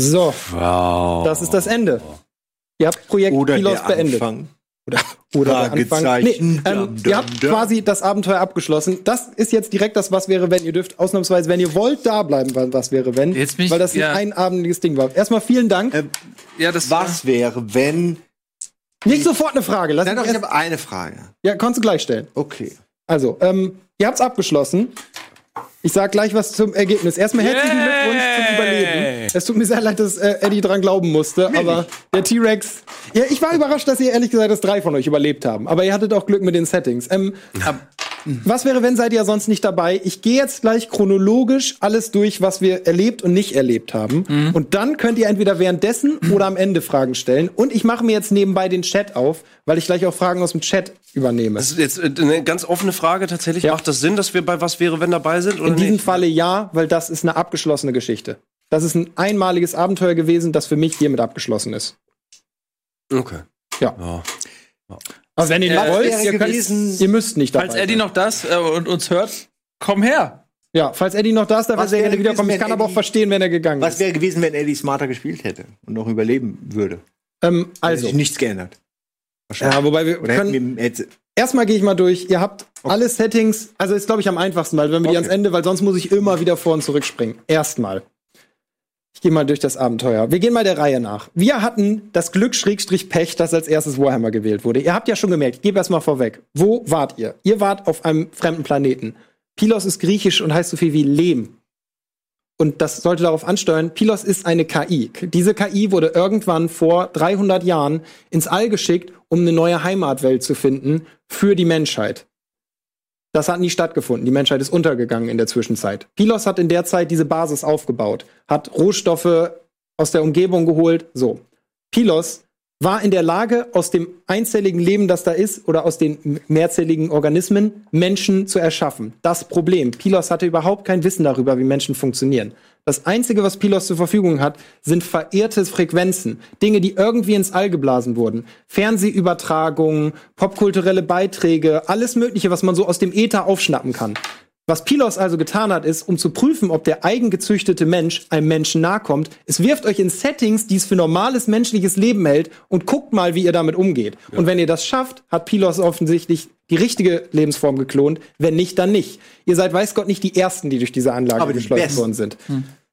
So, Wow. das ist das Ende. Ihr habt Projekt Oder Pilos beendet. Anfang. Oder der Anfang. Nee, ähm, Dum, ihr dum, habt dum. quasi das Abenteuer abgeschlossen. Das ist jetzt direkt das Was wäre wenn. Ihr dürft ausnahmsweise, wenn ihr wollt, da bleiben, weil Was wäre wenn. Jetzt bin ich- weil das ja. ein einabendliches Ding war. Erstmal vielen Dank. Äh, Ja, das Was wäre, wenn. Nicht sofort eine Frage. Lass Nein, mich doch, ich habe eine Frage. ja, kannst du gleich stellen. Okay. Also, ähm, ihr habt's abgeschlossen. Ich sag gleich was zum Ergebnis. Erstmal herzlichen Yay! Es tut mir sehr leid, dass äh, Eddie dran glauben musste, aber der T-Rex. Ja, ich war überrascht, dass ihr ehrlich gesagt, dass drei von euch überlebt haben. Aber ihr hattet auch Glück mit den Settings. Ähm, was wäre, wenn seid ihr sonst nicht dabei? Ich gehe jetzt gleich chronologisch alles durch, was wir erlebt und nicht erlebt haben. Und dann könnt ihr entweder währenddessen oder am Ende Fragen stellen. Und ich mache mir jetzt nebenbei den Chat auf, weil ich gleich auch Fragen aus dem Chat übernehme. Das ist jetzt äh, eine ganz offene Frage tatsächlich. Ja. Macht das Sinn, dass wir bei Was wäre, wenn dabei sind? Oder In diesem nicht? Falle ja, weil das ist eine abgeschlossene Geschichte. Das ist ein einmaliges Abenteuer gewesen, das für mich hiermit abgeschlossen ist. Okay. Ja. Ja. Aber wenn ihr Äh, nicht wollt, ihr, könnt, gewesen- ihr müsst nicht dabei Falls Eddie sein. noch das äh, und uns hört, komm her. Ja, falls Eddie noch da ist, darf er Was sehr gerne wiederkommen. Ich kann wenn aber auch Eddie- verstehen, wenn er gegangen Was ist. wäre gewesen, wenn Eddie smarter gespielt hätte und noch überleben würde? Ähm, Hätte also, sich nichts geändert. ja, wobei wir Oder können, wir hätte, erstmal gehe ich mal durch. Ihr habt alle Settings, also ist glaube ich am einfachsten, weil wenn wir die Okay. ans Ende, weil sonst muss ich immer wieder vor und zurück springen. Erstmal. Ich gehe mal durch das Abenteuer. Wir gehen mal der Reihe nach. Wir hatten das Glück Schrägstrich Pech, dass als erstes Warhammer gewählt wurde. Ihr habt ja schon gemerkt, ich gebe erst mal vorweg. Wo wart ihr? Ihr wart auf einem fremden Planeten. Pylos ist griechisch und heißt so viel wie Lehm. Und das sollte darauf ansteuern, Pylos ist eine KI. Diese KI wurde irgendwann vor 300 Jahren ins All geschickt, um eine neue Heimatwelt zu finden für die Menschheit. Das hat nie stattgefunden. Die Menschheit ist untergegangen in der Zwischenzeit. Pylos hat in der Zeit diese Basis aufgebaut, hat Rohstoffe aus der Umgebung geholt. So. Pylos war in der Lage, aus dem einzelligen Leben, das da ist, oder aus den mehrzelligen Organismen Menschen zu erschaffen. Das Problem. Pylos hatte überhaupt kein Wissen darüber, wie Menschen funktionieren. Das Einzige, was Pylos zur Verfügung hat, sind verirrte Frequenzen. Dinge, die irgendwie ins All geblasen wurden. Fernsehübertragungen, popkulturelle Beiträge, alles Mögliche, was man so aus dem Äther aufschnappen kann. Was Pylos also getan hat, ist, um zu prüfen, ob der eigengezüchtete Mensch einem Menschen nahe kommt, es wirft euch in Settings, die es für normales menschliches Leben hält und guckt mal, wie ihr damit umgeht. Und wenn ihr das schafft, hat Pylos offensichtlich die richtige Lebensform geklont. Wenn nicht, dann nicht. Ihr seid, weiß Gott, nicht die Ersten, die durch diese Anlage Aber die geschleust Besten. worden sind.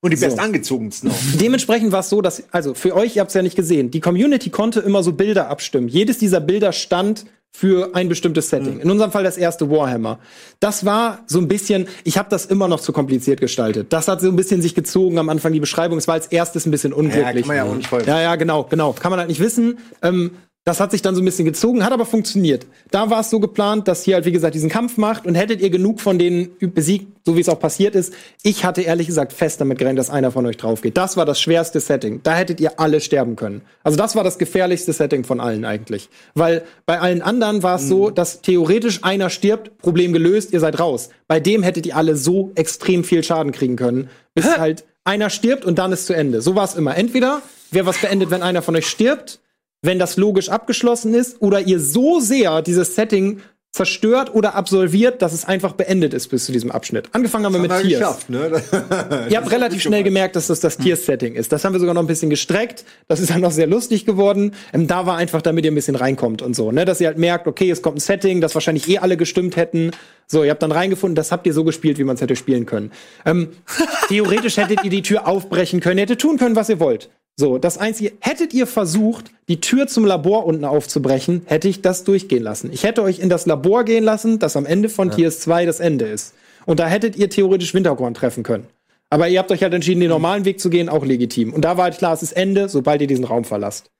und die So. bestangezogensten auch. Dementsprechend war es so, dass, also für euch, ihr habt es ja nicht gesehen, die Community konnte immer so Bilder abstimmen. Jedes dieser Bilder stand für ein bestimmtes Setting. In unserem Fall das erste Warhammer. Das war so ein bisschen, ich habe das immer noch zu kompliziert gestaltet. Das hat so ein bisschen sich gezogen am Anfang die Beschreibung. Es war als erstes ein bisschen Ja, unglücklich. kann man ja. Ja, ja, genau, genau. Kann man halt nicht wissen. Ähm, das hat sich dann so ein bisschen gezogen, hat aber funktioniert. Da war es so geplant, dass hier halt, wie gesagt, diesen Kampf macht und hättet ihr genug von denen besiegt, so wie es auch passiert ist. Ich hatte ehrlich gesagt fest damit gerechnet, dass einer von euch drauf geht. Das war das schwerste Setting. Da hättet ihr alle sterben können. Also das war das gefährlichste Setting von allen eigentlich. Weil bei allen anderen war es so, dass theoretisch einer stirbt, Problem gelöst, ihr seid raus. Bei dem hättet ihr alle so extrem viel Schaden kriegen können, bis halt einer stirbt und dann ist zu Ende. So war es immer. Entweder wäre was beendet, wenn einer von euch stirbt, wenn das logisch abgeschlossen ist, oder ihr so sehr dieses Setting zerstört oder absolviert, dass es einfach beendet ist bis zu diesem Abschnitt. Angefangen haben wir mit Haben Tiers. ne? Ihr habt relativ schnell gemerkt, dass das das Tier-Setting ist. Das haben wir sogar noch ein bisschen gestreckt. Das ist dann noch sehr lustig geworden. Ähm, da war einfach, damit ihr ein bisschen reinkommt und so, ne? Dass ihr halt merkt, okay, es kommt ein Setting, das wahrscheinlich eh alle gestimmt hätten. So, ihr habt dann reingefunden, das habt ihr so gespielt, wie man es hätte spielen können. Ähm, theoretisch hättet ihr die Tür aufbrechen können, ihr hättet tun können, was ihr wollt. So, das einzige, hättet ihr versucht, die Tür zum Labor unten aufzubrechen, hätte ich das durchgehen lassen. Ich hätte euch in das Labor gehen lassen, das am Ende von Tiers 2 das Ende ist. Und da hättet ihr theoretisch Winterkorn treffen können. Aber ihr habt euch halt entschieden, den normalen Weg zu gehen, auch legitim. Und da war halt klar, es ist Ende, sobald ihr diesen Raum verlasst.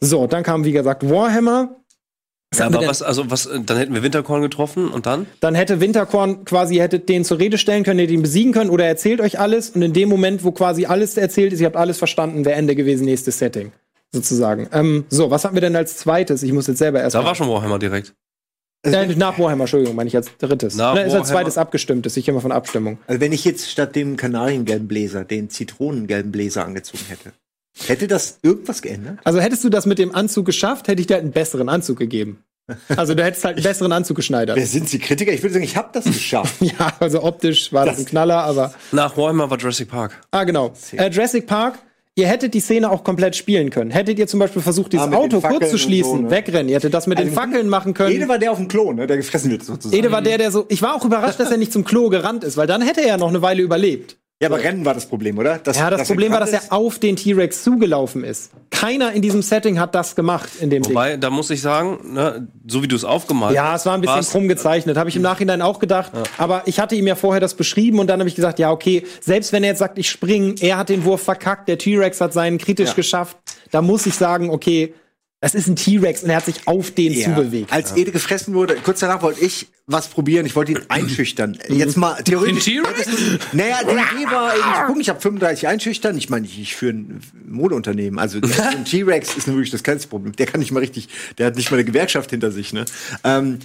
So, dann kam, wie gesagt, Warhammer. Was Ja, aber was, also was, äh, dann hätten wir Winterkorn getroffen und dann? Dann hätte Winterkorn quasi, ihr hättet den zur Rede stellen können, ihr ihn besiegen können oder er erzählt euch alles. Und in dem Moment, wo quasi alles erzählt ist, ihr habt alles verstanden, wäre Ende gewesen, nächstes Setting. Sozusagen. Ähm, so, was hatten wir denn als zweites? Ich muss jetzt selber erst Da mal- war schon Warhammer direkt. Äh, nach Warhammer, Entschuldigung, meine ich als drittes. Nach Oder ist als zweites abgestimmtes, ich immer von Abstimmung. Also wenn ich jetzt statt dem kanariengelben Bläser den zitronengelben Bläser angezogen hätte, hätte das irgendwas geändert? Also hättest du das mit dem Anzug geschafft, hätte ich dir halt einen besseren Anzug gegeben. Also du hättest halt einen besseren Anzug geschneidert. Wer sind Sie Kritiker? Ich würde sagen, ich habe das geschafft. Ja, also optisch war das, Das- ein Knaller, aber. Nach Warhammer war Jurassic Park. Ah, genau. Äh, Jurassic Park. Ihr hättet die Szene auch komplett spielen können. Hättet ihr zum Beispiel versucht, dieses Ah, den Auto kurz zu schließen, so, ne? wegrennen. Ihr hättet das mit den Also, Fackeln machen können. Ede war der auf dem Klo, ne, der gefressen wird sozusagen. Ede war der, der so. Ich war auch überrascht, dass er nicht zum Klo gerannt ist, weil dann hätte er ja noch eine Weile überlebt. Ja, aber Rennen war das Problem, oder? Das, Ja, das dass Problem war, dass er auf den T-Rex zugelaufen ist. Keiner in diesem Setting hat das gemacht in dem Ding. Wobei, da muss ich sagen, ne, so wie du es aufgemalt Ja, es war ein bisschen krumm gezeichnet. Habe ich im Nachhinein auch gedacht. Aber ich hatte ihm ja vorher das beschrieben und dann habe ich gesagt, ja, okay, selbst wenn er jetzt sagt, ich spring, er hat den Wurf verkackt, der T-Rex hat seinen kritisch Ja. geschafft, da muss ich sagen, okay, das ist ein T-Rex und er hat sich auf den Ja. zubewegt. Als Ede gefressen wurde, kurz danach wollte ich was probieren. Ich wollte ihn einschüchtern. Jetzt mal theoretisch. Den T-Rex? Naja, die Idee war eben, ich habe 35 einschüchtern. Ich meine, ich, ich führe ein Modeunternehmen. Also der- ein T-Rex ist wirklich das kleinste Problem. Der kann nicht mal richtig, der hat nicht mal eine Gewerkschaft hinter sich. Ne? Ähm,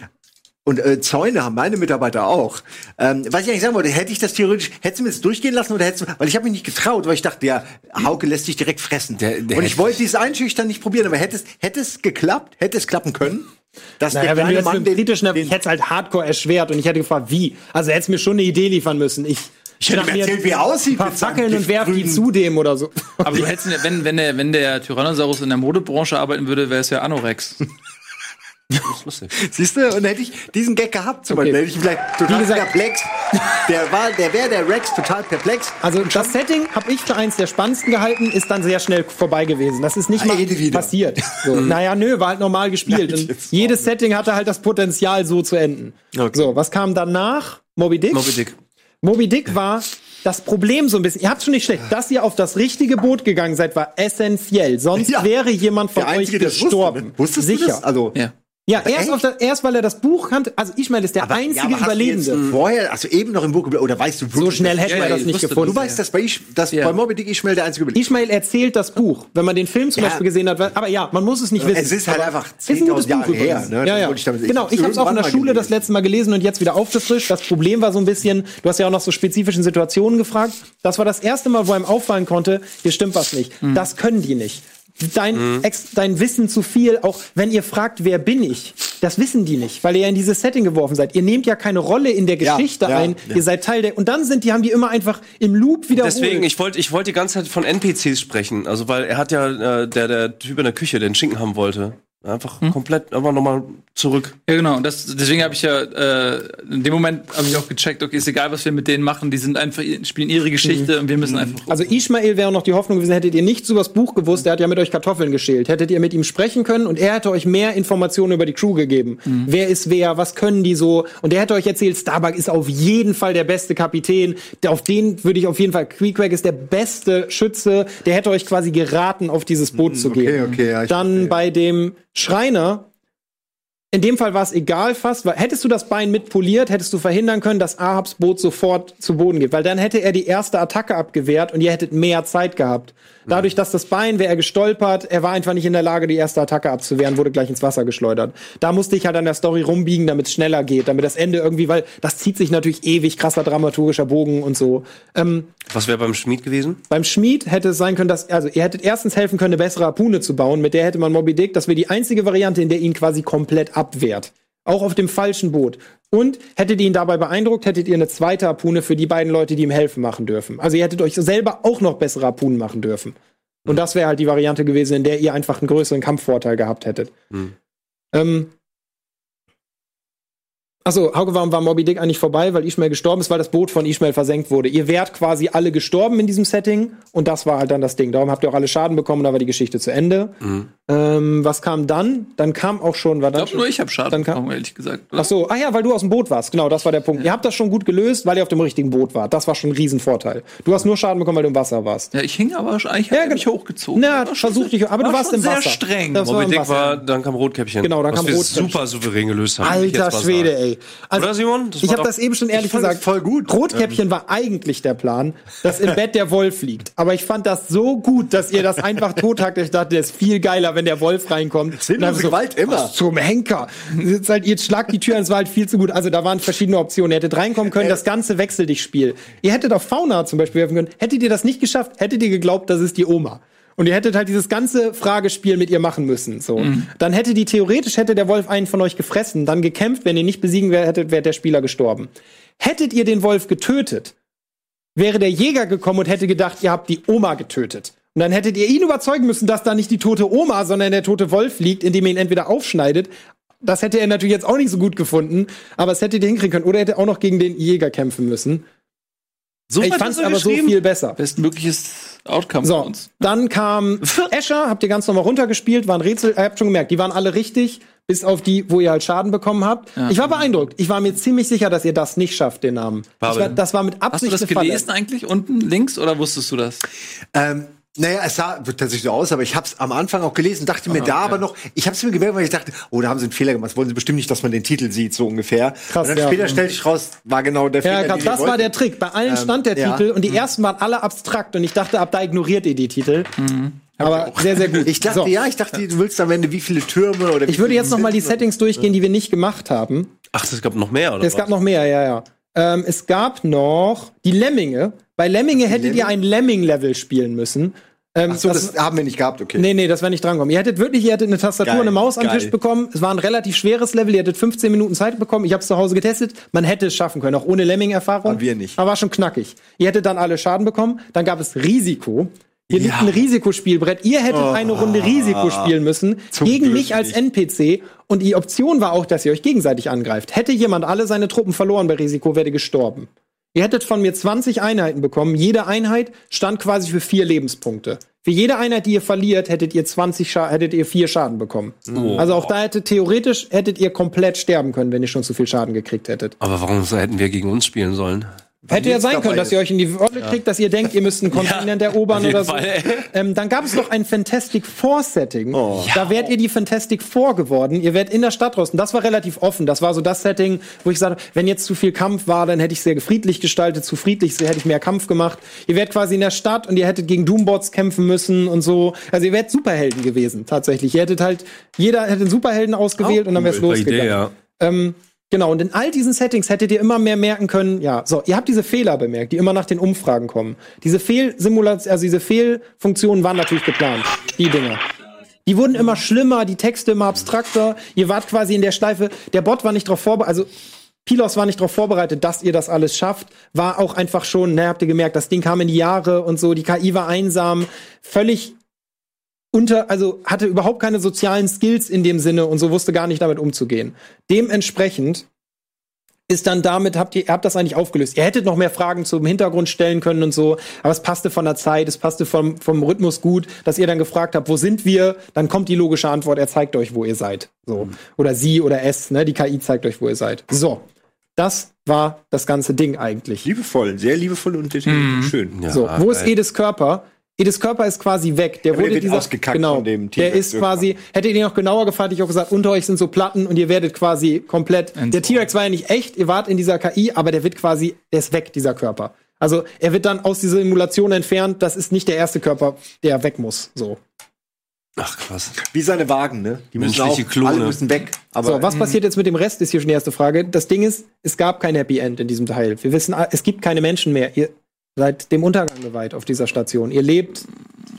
und äh, Zäune haben meine Mitarbeiter auch. Ähm, was ich eigentlich sagen wollte, hätte ich das theoretisch, hättest du mir das durchgehen lassen oder hättest du, weil ich habe mich nicht getraut, weil ich dachte, ja, Hauke lässt sich direkt fressen. Der- der und ich wollte dieses Einschüchtern nicht probieren, aber hätte es, hätte es geklappt, hätte es klappen können, dass Naja, der wenn du jetzt Mann mit dem kritischen, den ich hätte es halt hardcore erschwert und ich hätte gefragt, wie. Also er hätte mir schon eine Idee liefern müssen. Ich, Ich hätte ihm erzählt, wie er aussieht Ein paar Fackeln und werf die zu dem oder so. Aber du hättest, wenn, wenn, der, wenn der Tyrannosaurus in der Modebranche arbeiten würde, wäre es ja Anorex. Das. Siehst du, und hätte ich diesen Gag gehabt, zum Okay. Beispiel, hätte ich vielleicht total Wie gesagt- perplex. Der war, der wäre der Rex total perplex. Also das Setting habe ich für eins der spannendsten gehalten, ist dann sehr schnell vorbei gewesen. Das ist nicht Ah, mal wieder. passiert. So. Naja, nö, war halt normal gespielt. Nein, Und jedes Setting hatte halt das Potenzial, so zu enden. Okay. So, was kam danach? Moby Dick? Moby Dick. Moby Dick war das Problem so ein bisschen. Ihr habt schon nicht schlecht. Dass ihr auf das richtige Boot gegangen seid, war essentiell. Sonst Ja. wäre jemand von Der euch Einzige, gestorben. Wusste, ne? Wusstest Sicher. du das? Also, Ja. Ja, erst, auf das, erst weil er das Buch kannte. Also Ismail ist der aber- einzige ja, aber hast du Überlebende. Vorher, also eben noch im Buch oder weißt du So wirklich, schnell hätten Ja, wir ja, das ich nicht wusste gefunden. Du weißt, dass bei, ich, dass Ja. bei Moby Dick Ishmael der einzige überlebt. Ismail erzählt das Buch, wenn man den Film zum Ja. Beispiel gesehen hat. Aber ja, man muss es nicht wissen. Es ist halt einfach ist ein gutes 10.000 Jahre Buch her, ne? Ja, ja. ich damit- ich genau, hab's ich habe es auch in der Schule das letzte Mal gelesen und jetzt wieder aufgefrischt. Das Problem war so ein bisschen, du hast ja auch nach so spezifischen Situationen gefragt. Das war das erste Mal, wo einem auffallen konnte, hier stimmt was nicht. Mhm. Das können die nicht. Dein, Ex, dein Wissen zu viel, auch wenn ihr fragt, wer bin ich, das wissen die nicht, weil ihr ja in dieses Setting geworfen seid. Ihr nehmt ja keine Rolle in der Ja, Geschichte ja, ein, ja. ihr seid Teil der, und dann sind die, haben die immer einfach im Loop wiederholt. Deswegen, ich wollte ich wollte die ganze Zeit von NPCs sprechen. Also, weil er hat ja, äh, der, der Typ in der Küche, der den Schinken haben wollte. Einfach komplett, einfach nochmal zurück. Ja, genau. Und das, deswegen habe ich ja, äh, in dem Moment habe ich auch gecheckt, okay, ist egal, was wir mit denen machen, die sind einfach, spielen ihre Geschichte und wir müssen einfach. Also Ismail wäre noch die Hoffnung gewesen, hättet ihr nichts über das Buch gewusst, der hat ja mit euch Kartoffeln geschält, hättet ihr mit ihm sprechen können und er hätte euch mehr Informationen über die Crew gegeben. Wer ist wer, was können die so? Und der hätte euch erzählt, Starbuck ist auf jeden Fall der beste Kapitän, der, auf den würde ich auf jeden Fall, Queequeg ist der beste Schütze, der hätte euch quasi geraten, auf dieses Boot zu okay, gehen. okay, ja, ich Dann verstehe. bei dem Schreiner, in dem Fall war es egal fast, weil hättest du das Bein mit poliert, hättest du verhindern können, dass Ahabs Boot sofort zu Boden geht, weil dann hätte er die erste Attacke abgewehrt und ihr hättet mehr Zeit gehabt. Dadurch, dass das Bein, wäre er gestolpert, er war einfach nicht in der Lage, die erste Attacke abzuwehren, wurde gleich ins Wasser geschleudert. Da musste ich halt an der Story rumbiegen, damit es schneller geht, damit das Ende irgendwie, weil das zieht sich natürlich ewig, krasser dramaturgischer Bogen und so. Ähm, Was wäre beim Schmied gewesen? beim Schmied hätte es sein können, dass, also ihr hättet erstens helfen können, eine bessere Harpune zu bauen, mit der hätte man Moby Dick, das wäre die einzige Variante, in der ihn quasi komplett abwehrt. Auch auf dem falschen Boot. Und hättet ihr ihn dabei beeindruckt, hättet ihr eine zweite Harpune für die beiden Leute, die ihm helfen, machen dürfen. Also ihr hättet euch selber auch noch bessere Harpunen machen dürfen. Und das wäre halt die Variante gewesen, in der ihr einfach einen größeren Kampfvorteil gehabt hättet. Hm. Ähm, Achso, Hauke, warum war Moby Dick eigentlich vorbei? Weil Ishmael gestorben ist, weil das Boot von Ishmael versenkt wurde. Ihr wärt quasi alle gestorben in diesem Setting und das war halt dann das Ding. Darum habt ihr auch alle Schaden bekommen, da war die Geschichte zu Ende. Ähm, was kam dann? Dann kam auch schon, war Ich dann glaube nur, ich habe Schaden Dann kann- bekommen, ehrlich gesagt. Ach so, ah ja, weil du aus dem Boot warst. Genau, das war der Punkt. Ihr habt das schon gut gelöst, weil ihr auf dem richtigen Boot wart. Das war schon ein Riesenvorteil. Du hast nur Schaden bekommen, weil du im Wasser warst. Ja, ich hing aber eigentlich Ja, er mich genau. hochgezogen. Na, schon versuch dich, aber du war warst schon im sehr Wasser. streng. Das war Moby Dick war, dann kam Rotkäppchen. Genau, dann was kam wir Rotkäppchen. super souverän gelöst haben. ich Alter Schwede, sagen. Also, Oder, Simon? Das ich habe das eben schon ehrlich gesagt. voll gut. Rotkäppchen war eigentlich der Plan, dass im Bett der Wolf liegt. Aber ich fand das so gut, dass ihr das einfach tothackt. Ich dachte, das ist viel geiler, wenn der Wolf reinkommt. Sinnlose dann Gewalt immer. Zum Henker. Jetzt halt, ihr schlagt die Tür, es war halt viel zu gut. Also da waren verschiedene Optionen. Ihr hättet reinkommen können, das ganze Wechsel dich Spiel. Ihr hättet auf Fauna zum Beispiel werfen können. Hättet ihr das nicht geschafft, hättet ihr geglaubt, das ist die Oma. Und ihr hättet halt dieses ganze Fragespiel mit ihr machen müssen. So. Dann hätte die theoretisch hätte der Wolf einen von euch gefressen, dann gekämpft. Wenn ihr nicht besiegen hättet, wäre der Spieler gestorben. Hättet ihr den Wolf getötet, wäre der Jäger gekommen und hätte gedacht, ihr habt die Oma getötet. Und dann hättet ihr ihn überzeugen müssen, dass da nicht die tote Oma, sondern der tote Wolf liegt, indem ihr ihn entweder aufschneidet. Das hätte er natürlich jetzt auch nicht so gut gefunden, aber es hättet ihr hinkriegen können. Oder er hätte auch noch gegen den Jäger kämpfen müssen. So ich fand es er aber so viel besser. Bestmögliches Outcome So, uns. dann kam Escher, habt ihr ganz normal runtergespielt, war ein Rätsel, ihr habt schon gemerkt, die waren alle richtig, bis auf die, wo ihr halt Schaden bekommen habt. Ich war beeindruckt. Ich war mir ziemlich sicher, dass ihr das nicht schafft, den Namen. War, das war mit Hast du Absicht das gelesen eigentlich unten links oder wusstest du das? Ähm, naja, es sah tatsächlich so aus, aber ich habe es am Anfang auch gelesen, dachte mir da aber noch, ich habe es mir gemerkt, weil ich dachte, oh, da haben sie einen Fehler gemacht. Das wollen sie bestimmt nicht, dass man den Titel sieht, so ungefähr. Krass, und dann ja. später stellte ich raus, war genau der Fehler. Ja, den wir das war der Trick. Bei allen stand der ja. Titel und die ersten waren alle abstrakt und ich dachte, ab da ignoriert ihr die Titel. Aber sehr, sehr gut. Ich dachte, So. ja, ich dachte, du willst am Ende wie viele Türme oder wie Ich würde jetzt noch mal die Settings durchgehen, die wir nicht gemacht haben. Ach, es gab noch mehr, oder? Es gab noch mehr, ja, ja. Ähm, es gab noch die Lemminge. Bei Lemminge hättet ihr ein Lemming-Level spielen müssen. Ähm, Ach so, das, haben wir nicht gehabt, okay. Nee, nee, das wäre nicht drankommen. Ihr hättet wirklich, ihr hättet eine Tastatur Geil, und eine Maus am geil. Tisch bekommen. Es war ein relativ schweres Level. Ihr hättet 15 Minuten Zeit bekommen. Ich habe es zu Hause getestet. Man hätte es schaffen können, auch ohne Lemming-Erfahrung. Aber wir nicht. Aber war schon knackig. Ihr hättet dann alle Schaden bekommen. Dann gab es Risiko. Hier liegt ein Risikospielbrett. Ihr hättet eine Runde Risiko spielen müssen gegen Glück mich als NPC. Und die Option war auch, dass ihr euch gegenseitig angreift. Hätte jemand alle seine Truppen verloren bei Risiko, wäre gestorben. Ihr hättet von mir 20 Einheiten bekommen. Jede Einheit stand quasi für vier Lebenspunkte. Für jede Einheit, die ihr verliert, hättet ihr 20 Scha hättet ihr vier Schaden bekommen. Also auch da hätte theoretisch hättet ihr komplett sterben können, wenn ihr schon zu viel Schaden gekriegt hättet. Aber warum so hätten wir gegen uns spielen sollen? Hätte ja sein können, dass ihr euch in die Wolle kriegt, dass ihr denkt, ihr müsst einen Kontinent erobern oder so. Ähm, dann gab es noch ein Fantastic Four Setting. Da wärt ihr die Fantastic Four geworden. Ihr wärt in der Stadt draußen. Das war relativ offen. Das war so das Setting, wo ich sagte, wenn jetzt zu viel Kampf war, dann hätte ich sehr friedlich gestaltet. Zu friedlich hätte ich mehr Kampf gemacht. Ihr wärt quasi in der Stadt und ihr hättet gegen Doombots kämpfen müssen und so. Also ihr wärt Superhelden gewesen, tatsächlich. Ihr hättet halt, jeder hätte einen Superhelden ausgewählt und dann wär's losgegangen. Idee, ja. Ähm, genau, und in all diesen Settings hättet ihr immer mehr merken können, ja, so, ihr habt diese Fehler bemerkt, die immer nach den Umfragen kommen. Diese Fehlsimulation, also diese Fehlfunktionen waren natürlich geplant, die Dinger. Die wurden immer schlimmer, die Texte immer abstrakter. Ihr wart quasi in der Schleife, der Bot war nicht darauf vorbereitet, also Pilos war nicht darauf vorbereitet, dass ihr das alles schafft. War auch einfach schon, ne, habt ihr gemerkt, das Ding kam in die Jahre und so, die KI war einsam, völlig unter, also hatte überhaupt keine sozialen Skills in dem Sinne und so wusste gar nicht damit umzugehen. Dementsprechend ist dann damit, habt ihr, ihr habt das eigentlich aufgelöst. Ihr hättet noch mehr Fragen zum Hintergrund stellen können und so, aber es passte von der Zeit, es passte vom, vom Rhythmus gut, dass ihr dann gefragt habt, wo sind wir? Dann kommt die logische Antwort, er zeigt euch, wo ihr seid. So. Oder sie oder es, ne? Die KI zeigt euch, wo ihr seid. So. Das war das ganze Ding eigentlich. Liebevoll, sehr liebevoll und detailliert. schön. Ja, So, wo ist. Edis Körper? Edis Körper ist quasi weg. Der der wurde wird dieser, ausgekackt genau, von dem Der T-Rex ist quasi, hättet ihr den noch genauer gefragt, hätte ich auch gesagt, unter euch sind so Platten und ihr werdet quasi komplett. Der T-Rex war ja nicht echt, ihr wart in dieser KI, aber der wird quasi, der ist weg, dieser Körper. Also er wird dann aus dieser Simulation entfernt. Das ist nicht der erste Körper, der weg muss. So. Ach, krass. Wie seine Wagen, ne? Die müssen auch, Menschliche Klone. alle müssen weg. Aber So, was passiert jetzt mit dem Rest, ist hier schon die erste Frage. Das Ding ist, es gab kein Happy End in diesem Teil. Wir wissen, es gibt keine Menschen mehr. Ihr seid dem Untergang geweiht auf dieser Station. Ihr lebt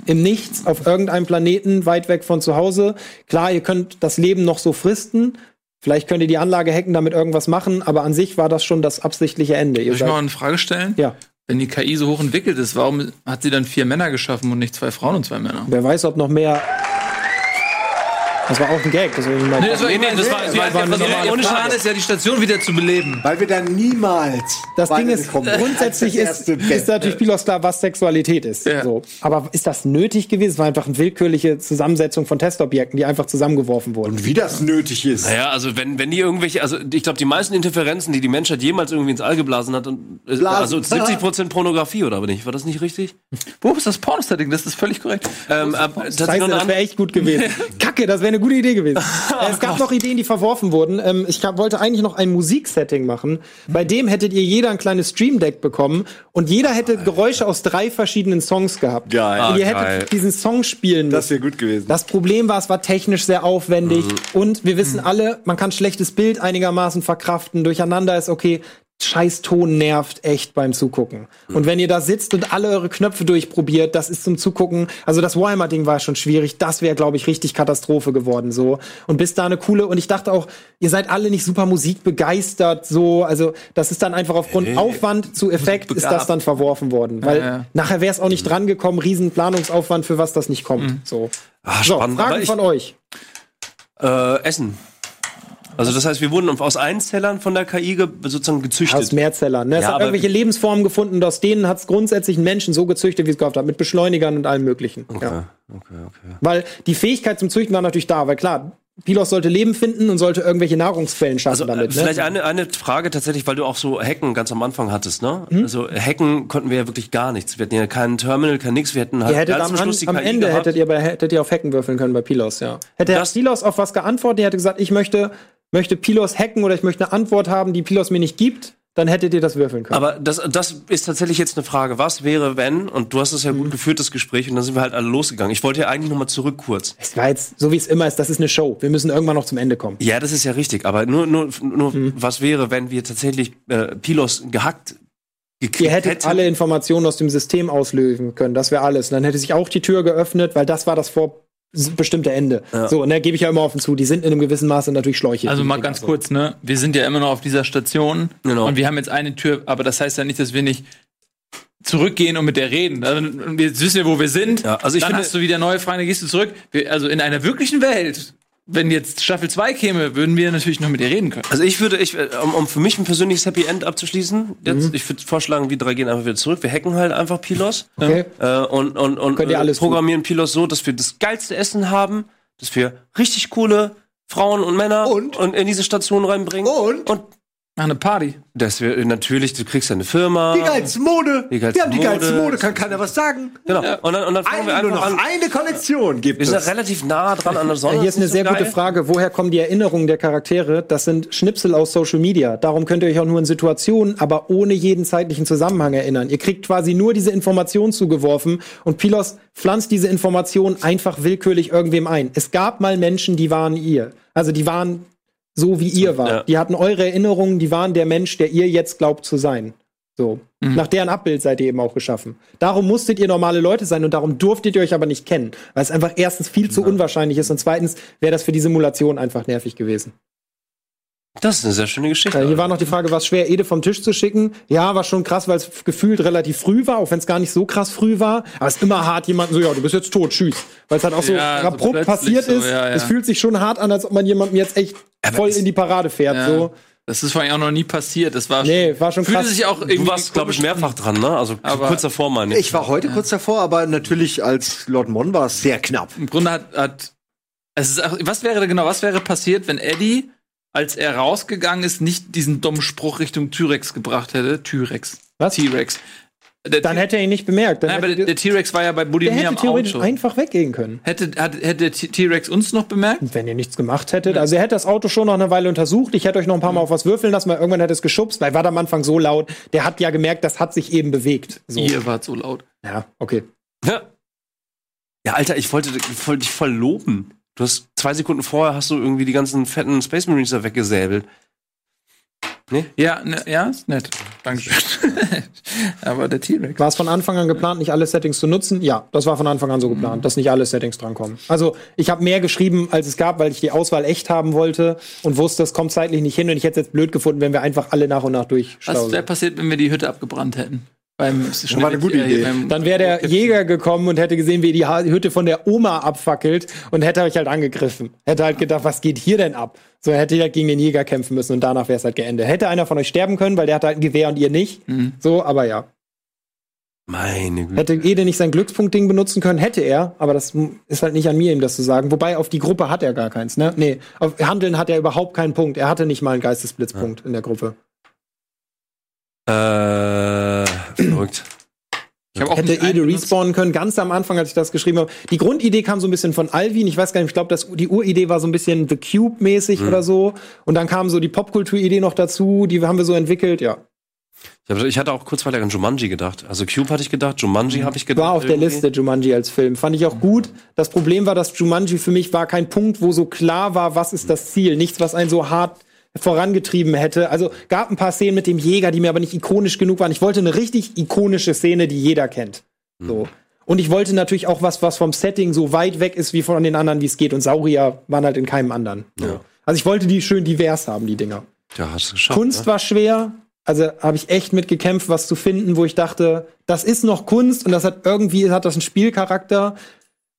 im Nichts auf irgendeinem Planeten weit weg von zu Hause. Klar, ihr könnt das Leben noch so fristen. Vielleicht könnt ihr die Anlage hacken, damit irgendwas machen, aber an sich war das schon das absichtliche Ende. Ihr Soll ich mal eine Frage stellen? ja, Wenn die KI so hoch entwickelt ist, warum hat sie dann vier Männer geschaffen und nicht zwei Frauen und zwei Männer? wer weiß, ob noch mehr. Das war auch ein Gag. Das, war Nee, das war, nee, das war, das war normale ohne. Plan ist ja die Station wieder zu beleben. weil wir dann niemals. Das Ding ist, grundsätzlich Das ist, ist natürlich Pilos klar, was Sexualität ist. Ja. So. Aber ist das nötig gewesen? Es war einfach eine willkürliche Zusammensetzung von Testobjekten, die einfach zusammengeworfen wurden. Und wie das nötig ist. Naja, also wenn, wenn die irgendwelche, also ich glaube, die meisten Interferenzen, die die Menschheit jemals irgendwie ins All geblasen hat, und, äh, Blasen. also 70% Pornografie, oder aber nicht? War das nicht richtig? Wo ist das Porno-Setting? Das ist völlig korrekt. Ähm, noch eine das wäre echt gut gewesen. Kacke, das wäre eine gute Idee gewesen. Äh, es gab noch Ideen, die verworfen wurden. Ähm, ich wollte eigentlich noch ein Musiksetting machen. Bei dem hättet ihr jeder ein kleines Stream Deck bekommen und jeder hätte Geräusche aus drei verschiedenen Songs gehabt. Geil. Und ihr Ah, hättet geil. diesen Song spielen müssen. Das wäre gut gewesen. Das Problem war, es war technisch sehr aufwendig und wir wissen alle, man kann schlechtes Bild einigermaßen verkraften, durcheinander ist okay. Scheiß Ton nervt echt beim Zugucken. Und wenn ihr da sitzt und alle eure Knöpfe durchprobiert, das ist zum Zugucken. Also das Warhammer-Ding war schon schwierig. Das wäre, glaube ich, richtig Katastrophe geworden so. Und bis da eine coole. Und ich dachte auch, ihr seid alle nicht super musikbegeistert so. Also das ist dann einfach aufgrund Hey. Aufwand zu Effekt ist das dann verworfen worden, weil Ja, ja. nachher wäre es auch nicht dran gekommen. Riesen Planungsaufwand für was das nicht kommt. So. Ah, So, spannend. Aber Fragen ich, von euch. äh, Essen. Also das heißt, wir wurden aus Einzellern von der KI ge sozusagen Aus gezüchtet. Mehrzellern. Ne? Es Ja, hat irgendwelche Lebensformen gefunden und aus denen hat es grundsätzlich einen Menschen so gezüchtet, wie es gehofft hat, mit Beschleunigern und allem möglichen. Okay, Ja. okay, okay. Weil die Fähigkeit zum Züchten war natürlich da, weil klar, Pilos sollte Leben finden und sollte irgendwelche Nahrungsquellen schaffen Also damit. äh, vielleicht ne? eine, eine Frage tatsächlich, weil du auch so Hacken ganz am Anfang hattest, ne? Hm? Also Hacken konnten wir ja wirklich gar nichts. Wir hatten ja keinen Terminal, kein nix. Wir hätten halt ganz am, Schluss die am KI Ende gehabt. hättet ihr, bei, hättet ihr auf Hacken würfeln können bei Pilos, ja. Hätte Das- Pilos auf was geantwortet, der hätte gesagt, ich möchte, möchte Pilos hacken oder ich möchte eine Antwort haben, die Pilos mir nicht gibt, dann hättet ihr das würfeln können. Aber das, das ist tatsächlich jetzt eine Frage. Was wäre, wenn, und du hast es ja Hm. gut geführt, das Gespräch, und dann sind wir halt alle losgegangen. Ich wollte ja eigentlich nochmal zurück kurz. es war jetzt, so wie es immer ist, das ist eine Show. Wir müssen irgendwann noch zum Ende kommen. Ja, das ist ja richtig, aber nur, nur, nur Hm. was wäre, wenn wir tatsächlich äh, Pilos gehackt gekriegt Ihr hättet hätten? alle Informationen aus dem System auslösen können. Das wäre alles. Und dann hätte sich auch die Tür geöffnet, weil das war das vorbestimmte Ende. So, und da gebe ich ja immer offen zu. Die sind in einem gewissen Maße natürlich Schläuche. Also mal ganz so. kurz, ne? Wir sind ja immer noch auf dieser Station Genau. und wir haben jetzt eine Tür, aber das heißt ja nicht, dass wir nicht zurückgehen und mit der reden. Also, wir wissen ja, wo wir sind. Ja, also ich dann finde- hast du wieder neue Fragen, dann gehst du zurück. Wir, also in einer wirklichen Welt, wenn jetzt Staffel 2 käme, würden wir natürlich noch mit dir reden können. Also ich würde, ich, äh, um, um für mich ein persönliches Happy End abzuschließen, jetzt, Mhm. ich würde vorschlagen, wir drei gehen einfach wieder zurück. Wir hacken halt einfach Pilos Okay. äh, und, und, und ihr äh, alles tun. programmieren Pilos so, dass wir das geilste Essen haben, dass wir richtig coole Frauen und Männer Und? in diese Station reinbringen. Und? Und Mach eine Party. dass wir äh, natürlich, du kriegst ja eine Firma. Die geilste Mode. Die geilste wir haben die geilste Mode. Mode, kann keiner was sagen. Genau. Und dann, und dann fangen wir Eine, nur einfach noch an. eine Kollektion gibt Wir sind es. relativ nah dran an der Sonne. Ja, hier ist eine das so sehr gute geil. Frage. Woher kommen die Erinnerungen der Charaktere? Das sind Schnipsel aus Social Media. Darum könnt ihr euch auch nur in Situationen, aber ohne jeden zeitlichen Zusammenhang erinnern. Ihr kriegt quasi nur diese Information zugeworfen und Pilos pflanzt diese Information einfach willkürlich irgendwem ein. Es gab mal Menschen, die waren ihr. Also die waren so, wie ihr wart. ja. Die hatten eure Erinnerungen, die waren der Mensch, der ihr jetzt glaubt zu sein. So. Nach deren Abbild seid ihr eben auch geschaffen. Darum musstet ihr normale Leute sein und darum durftet ihr euch aber nicht kennen. Weil es einfach erstens viel zu unwahrscheinlich ist und zweitens wäre das für die Simulation einfach nervig gewesen. Das ist eine sehr schöne Geschichte. Äh, hier war noch die Frage, war es schwer, Ede vom Tisch zu schicken? Ja, war schon krass, weil es gefühlt relativ früh war, auch wenn es gar nicht so krass früh war. Aber es ist immer hart, jemanden so, ja, du bist jetzt tot, tschüss. Weil es halt auch so Ja, so abrupt plötzlich passiert so, ist. ja, ja. Es fühlt sich schon hart an, als ob man jemandem jetzt echt Aber voll in die Parade fährt. Ja. So. Das ist vor allem auch noch nie passiert. Das war Nee, war schon fühlte krass. sich auch irgendwie du warst, glaube ich, mehrfach dran, ne? Also Aber- kurz davor meine ich. Ich war heute kurz davor, aber natürlich als Lord Mon war es sehr knapp. Im Grunde hat, hat es ist auch, was wäre genau, was wäre passiert, wenn Eddie, als er rausgegangen ist, nicht diesen dummen Spruch Richtung Tyrex gebracht hätte? Tyrex. Was? T-Rex. Dann hätte er ihn nicht bemerkt. Dann Nein, aber der, T-Rex war ja bei der Budimir hätte am theoretisch Auto. einfach weggehen können. Hätte, hat, hätte der T-Rex uns noch bemerkt? Wenn ihr nichts gemacht hättet. Also er hätte das Auto schon noch eine Weile untersucht. Ich hätte euch noch ein paar Mal auf was würfeln lassen, weil irgendwann hätte es geschubst, weil war am Anfang so laut. Der hat ja gemerkt, das hat sich eben bewegt. So. Ihr wart so laut. Ja, okay. Ja. ja, Alter, ich wollte, ich wollte dich voll loben. Du hast zwei Sekunden vorher hast du irgendwie die ganzen fetten Space Marines da weggesäbelt. Ja, ne, ja, ist nett. Dankeschön. aber der T-Rex. War es von Anfang an geplant, nicht alle Settings zu nutzen? Ja, das war von Anfang an so geplant, dass nicht alle Settings drankommen. Also ich habe mehr geschrieben, als es gab, weil ich die Auswahl echt haben wollte und wusste, es kommt zeitlich nicht hin und ich hätte es jetzt blöd gefunden, wenn wir einfach alle nach und nach Was durchschlauen. wäre passiert, wenn wir die Hütte abgebrannt hätten? Beim, das war eine gute Idee. Dann wäre der Jäger gekommen und hätte gesehen, wie die Hütte von der Oma abfackelt und hätte euch halt angegriffen. Hätte halt gedacht, was geht hier denn ab? So hätte halt gegen den Jäger kämpfen müssen und danach wäre es halt geendet. Hätte einer von euch sterben können, weil der hatte halt ein Gewehr und ihr nicht. So, aber ja. Meine Güte. Hätte Ede nicht sein Glückspunkt-Ding benutzen können, hätte er, aber das ist halt nicht an mir, ihm das zu sagen. Wobei auf die Gruppe hat er gar keins, ne? Nee, auf Handeln hat er überhaupt keinen Punkt. Er hatte nicht mal einen Geistesblitzpunkt in der Gruppe. Äh, verrückt. Ich auch Hätte Ede respawnen können, ganz am Anfang, als ich das geschrieben habe. Die Grundidee kam so ein bisschen von Alvin. Ich weiß gar nicht, ich glaube, die Uridee war so ein bisschen The Cube-mäßig Mhm. oder so. Und dann kam so die Popkultur-Idee noch dazu, die haben wir so entwickelt, ja. Ich, hab, ich hatte auch kurzweilig an Jumanji gedacht. Also Cube hatte ich gedacht, Jumanji habe ich gedacht. War auf der irgendwie. Liste Jumanji als Film. Fand ich auch gut. Das Problem war, dass Jumanji für mich war kein Punkt, wo so klar war, was ist das Ziel. Nichts, was einen so hart vorangetrieben hätte. Also gab ein paar Szenen mit dem Jäger, die mir aber nicht ikonisch genug waren. Ich wollte eine richtig ikonische Szene, die jeder kennt. So. Und ich wollte natürlich auch was, was vom Setting so weit weg ist wie von den anderen, wie es geht. Und Saurier waren halt in keinem anderen. So. Ja. Also ich wollte die schön divers haben, die Dinger. Ja, hast du geschafft. Kunst ne? war schwer. Also habe ich echt mit gekämpft, was zu finden, wo ich dachte, das ist noch Kunst und das hat irgendwie hat das einen Spielcharakter.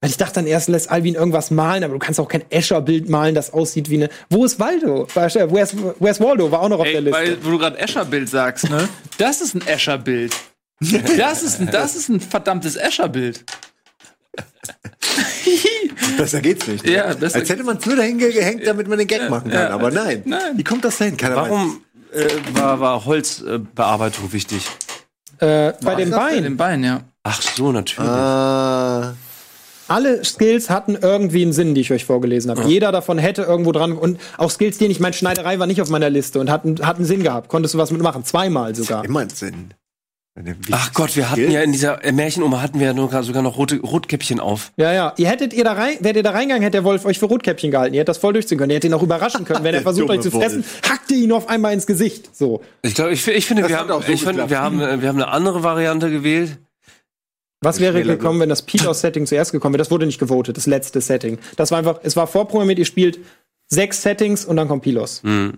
Weil ich dachte dann erst, lässt Alvin irgendwas malen, aber du kannst auch kein Escher-Bild malen, das aussieht wie eine. Wo ist Waldo? Äh, Where's, where's Waldo? War auch noch auf der Ey, Liste. weil, wo du gerade Escher-Bild sagst, ne? Das ist ein Escher-Bild. Das ist ein, das ist ein verdammtes Escher-Bild. Besser geht's nicht. ne? Ja, besser- Als hätte man es nur dahin gehängt, damit man den Gag machen kann. ja. Aber nein. Nein. Wie kommt das denn? Keiner weiß. Warum äh, war, war Holzbearbeitung wichtig? äh, bei den Bei den Beinen. Beinen, ja. Ach so, natürlich. Ah, Alle Skills hatten irgendwie einen Sinn, die ich euch vorgelesen habe. Jeder davon hätte irgendwo dran. Und auch Skills, die ich meine, Schneiderei war nicht auf meiner Liste und hat, einen- einen Sinn gehabt. Konntest du was mitmachen? Zweimal sogar. immer ein Sinn. Ach Gott, wir hatten ja in dieser äh, Märchenoma hatten wir ja nur, sogar noch rote Rotkäppchen auf. Ja, ja. Ihr hättet ihr da rein, wärt ihr da reingegangen, hätte der Wolf euch für Rotkäppchen gehalten. Ihr hättet das voll durchziehen können. Ihr hättet ihn auch überraschen können. Wenn er versucht, euch zu fressen, hackt ihr ihn auf einmal ins Gesicht. So. Ich glaube, ich, ich finde, wir haben, auch so ich finde, wir haben, äh, wir haben eine andere Variante gewählt. Was wäre gekommen, wenn das Pilos-Setting zuerst gekommen wäre? Das wurde nicht gewotet, das letzte Setting. Das war einfach, es war vorprogrammiert, ihr spielt sechs Settings und dann kommt Pilos. Hm.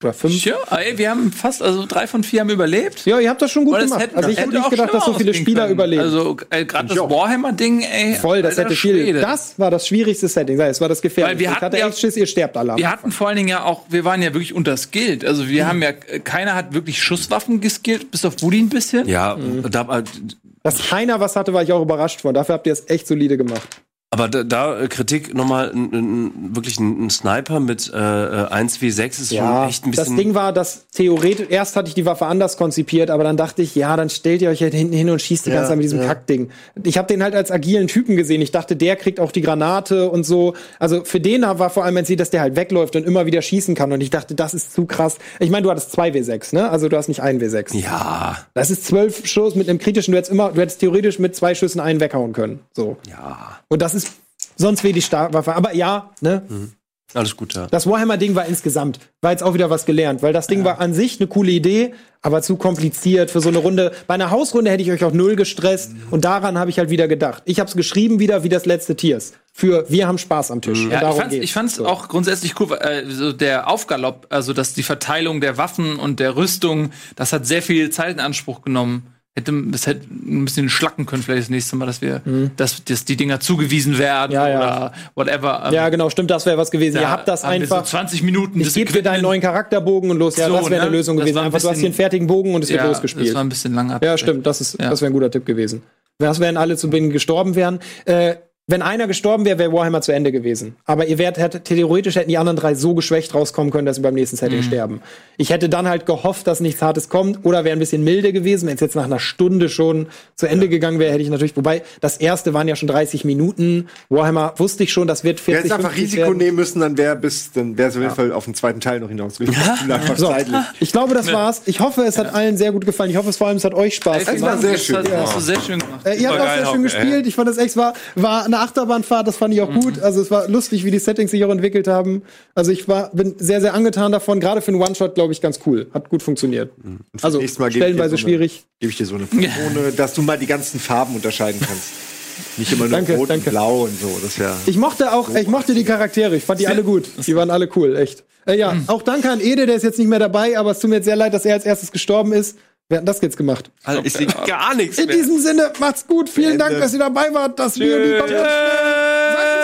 Oder fünf. Ja, ey, wir haben fast, also drei von vier haben überlebt. Ja, ihr habt das schon gut es gemacht. hätte- also ich hätte nicht auch gedacht, dass so viele Spieler können. überleben. Also äh, gerade das Ich. Warhammer-Ding, ey. Voll, das hätte viel. Das war das schwierigste Setting. Das war das gefährliche. Weil wir ich hatten hatte ja- echt Schiss, ihr sterbt alle. Wir hatten vor allen Dingen ja auch, wir waren ja wirklich unterskillt. Also wir haben ja, keiner hat wirklich Schusswaffen geskillt, bis auf Woody ein bisschen. Ja, Mhm. da, äh, Dass keiner was hatte, war ich auch überrascht von. Dafür habt ihr es echt solide gemacht. Aber da, da äh, Kritik nochmal, n- n- wirklich ein, Sniper mit äh, äh, 1w6 ist Ja, schon echt ein das bisschen. Ding war, dass theoretisch, erst hatte ich die Waffe anders konzipiert, aber dann dachte ich, ja, dann stellt ihr euch halt hinten hin und schießt die Ja, ganze Zeit mit diesem ja. Kackding. Ich habe den halt als agilen Typen gesehen. Ich dachte, der kriegt auch die Granate und so. Also für den war vor allem ein Ziel, dass der halt wegläuft und immer wieder schießen kann. Und ich dachte, das ist zu krass. Ich meine, du hattest zwei W6, ne? Also du hast nicht ein W6. ja, Das ist zwölf Schuss mit einem kritischen. Du hättest immer, du hättest theoretisch mit zwei Schüssen einen weghauen können. So. ja, Und das ist sonst wie die Startwaffe. Aber ja, ne? alles gut, ja. Das Warhammer-Ding war insgesamt, war jetzt auch wieder was gelernt, weil das Ding war an sich eine coole Idee, aber zu kompliziert für so eine Runde. Bei einer Hausrunde hätte ich euch auch null gestresst und daran habe ich halt wieder gedacht. Ich habe es geschrieben wieder wie das letzte Tiers. Für wir haben Spaß am Tisch. Und Ja, ich fand's, ich fand's So. auch grundsätzlich cool, äh, so der Aufgalopp, also dass die Verteilung der Waffen und der Rüstung, das hat sehr viel Zeit in Anspruch genommen. Hätte, das hätte ein bisschen schlacken können vielleicht das nächste Mal, dass wir, dass, dass die Dinger zugewiesen werden Mhm. Ja, ja. oder whatever. Ähm, Ja, genau, stimmt, das wäre was gewesen. Ihr habt das einfach. So 20 Minuten. ich das gebe dir deinen neuen Charakterbogen und los. Ja, So, das wäre eine ne? Lösung Das gewesen. ein Einfach, du hast hier einen fertigen Bogen und es wird ja, losgespielt. Das war ein bisschen langatmig. Ja, stimmt, das ist, das wäre ein guter Tipp gewesen. Was wären alle zu Beginn gestorben wären? Äh, wenn einer gestorben wäre, wäre Warhammer zu Ende gewesen. Aber ihr wärt, hätte, theoretisch hätten die anderen drei so geschwächt rauskommen können, dass sie beim nächsten Mhm. Setting sterben. Ich hätte dann halt gehofft, dass nichts Hartes kommt oder wäre ein bisschen milde gewesen. Wenn es jetzt nach einer Stunde schon zu Ende gegangen wäre, hätte ich natürlich, wobei das erste waren ja schon 30 Minuten. Warhammer wusste ich schon, das wird Wir 40 hätten einfach 50 Risiko werden. nehmen müssen, dann wäre bis, dann wäre es auf jeden Fall auf den zweiten Teil noch hinausgegangen. Einfach So, zeitlich. ich glaube, das war's. Ich hoffe, es hat allen sehr gut gefallen. Ich hoffe, es vor allem, es hat euch Spaß Es war gemacht. sehr Das schön. Hast, Ja. hast du sehr schön gemacht. Äh, ihr habt auch sehr schön auch, gespielt. Ich fand das echt, war, war eine Achterbahnfahrt, das fand ich auch gut. Also es war lustig, wie die Settings sich auch entwickelt haben. Also ich war, bin sehr, sehr angetan davon. Gerade für einen One-Shot, glaube ich, ganz cool. Hat gut funktioniert. Also Nächstes Mal gebe ich dir stellenweise so eine- schwierig. Gebe ich dir so eine Patrone, dass du mal die ganzen Farben unterscheiden kannst. Nicht immer nur Danke, rot danke. und blau und so. Das. Ich mochte auch, ich mochte die Charaktere. Ich fand die alle gut. Die waren alle cool, echt. Äh, ja, auch danke an Ede, der ist jetzt nicht mehr dabei, aber es tut mir jetzt sehr leid, dass er als erstes gestorben ist. Wir hatten das jetzt gemacht. Alter, ich sehe gar nichts In mehr. diesem Sinne, macht's gut. Vielen Ende. Dank, dass ihr dabei wart. Das wir die. Sagt